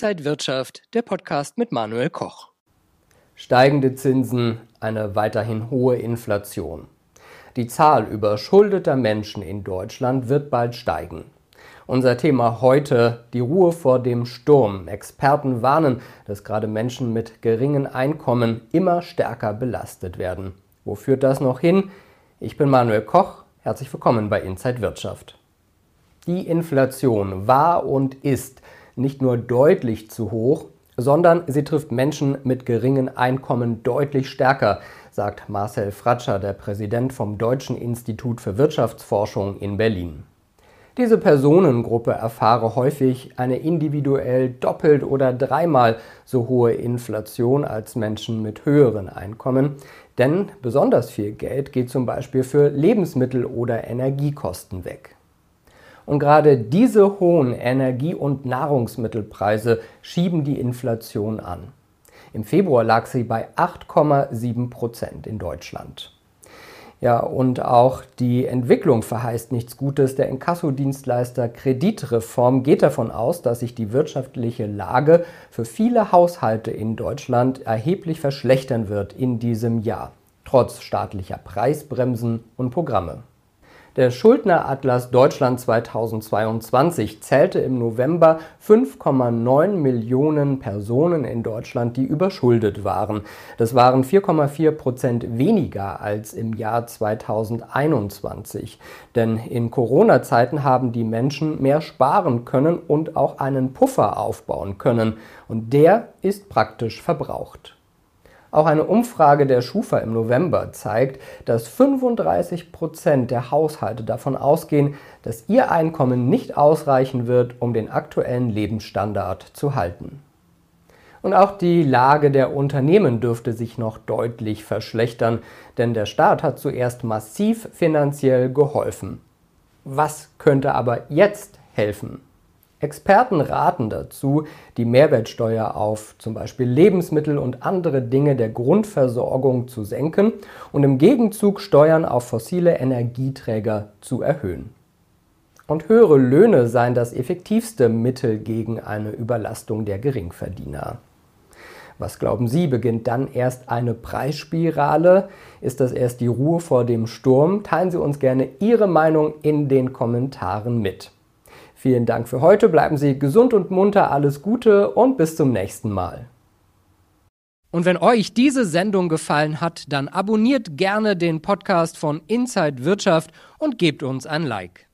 Inside Wirtschaft, der Podcast mit Manuel Koch. Steigende Zinsen, eine weiterhin hohe Inflation. Die Zahl überschuldeter Menschen in Deutschland wird bald steigen. Unser Thema heute, die Ruhe vor dem Sturm. Experten warnen, dass gerade Menschen mit geringen Einkommen immer stärker belastet werden. Wo führt das noch hin? Ich bin Manuel Koch. Herzlich willkommen bei Inside Wirtschaft. Die Inflation war und ist nicht nur deutlich zu hoch, sondern sie trifft Menschen mit geringen Einkommen deutlich stärker, sagt Marcel Fratscher, der Präsident vom Deutschen Institut für Wirtschaftsforschung in Berlin. Diese Personengruppe erfahre häufig eine individuell doppelt oder dreimal so hohe Inflation als Menschen mit höheren Einkommen, denn besonders viel Geld geht zum Beispiel für Lebensmittel oder Energiekosten weg. Und gerade diese hohen Energie- und Nahrungsmittelpreise schieben die Inflation an. Im Februar lag sie bei 8,7 Prozent in Deutschland. Ja, und auch die Entwicklung verheißt nichts Gutes. Der Inkassodienstleister Kreditreform geht davon aus, dass sich die wirtschaftliche Lage für viele Haushalte in Deutschland erheblich verschlechtern wird in diesem Jahr, trotz staatlicher Preisbremsen und Programme. Der Schuldneratlas Deutschland 2022 zählte im November 5,9 Millionen Personen in Deutschland, die überschuldet waren. Das waren 4,4 Prozent weniger als im Jahr 2021. Denn in Corona-Zeiten haben die Menschen mehr sparen können und auch einen Puffer aufbauen können. Und der ist praktisch verbraucht. Auch eine Umfrage der Schufa im November zeigt, dass 35 Prozent der Haushalte davon ausgehen, dass ihr Einkommen nicht ausreichen wird, um den aktuellen Lebensstandard zu halten. Und auch die Lage der Unternehmen dürfte sich noch deutlich verschlechtern, denn der Staat hat zuerst massiv finanziell geholfen. Was könnte aber jetzt helfen? Experten raten dazu, die Mehrwertsteuer auf zum Beispiel Lebensmittel und andere Dinge der Grundversorgung zu senken und im Gegenzug Steuern auf fossile Energieträger zu erhöhen. Und höhere Löhne seien das effektivste Mittel gegen eine Überlastung der Geringverdiener. Was glauben Sie, beginnt dann erst eine Preisspirale? Ist das erst die Ruhe vor dem Sturm? Teilen Sie uns gerne Ihre Meinung in den Kommentaren mit. Vielen Dank für heute, bleiben Sie gesund und munter, alles Gute und bis zum nächsten Mal. Und wenn euch diese Sendung gefallen hat, dann abonniert gerne den Podcast von Inside Wirtschaft und gebt uns ein Like.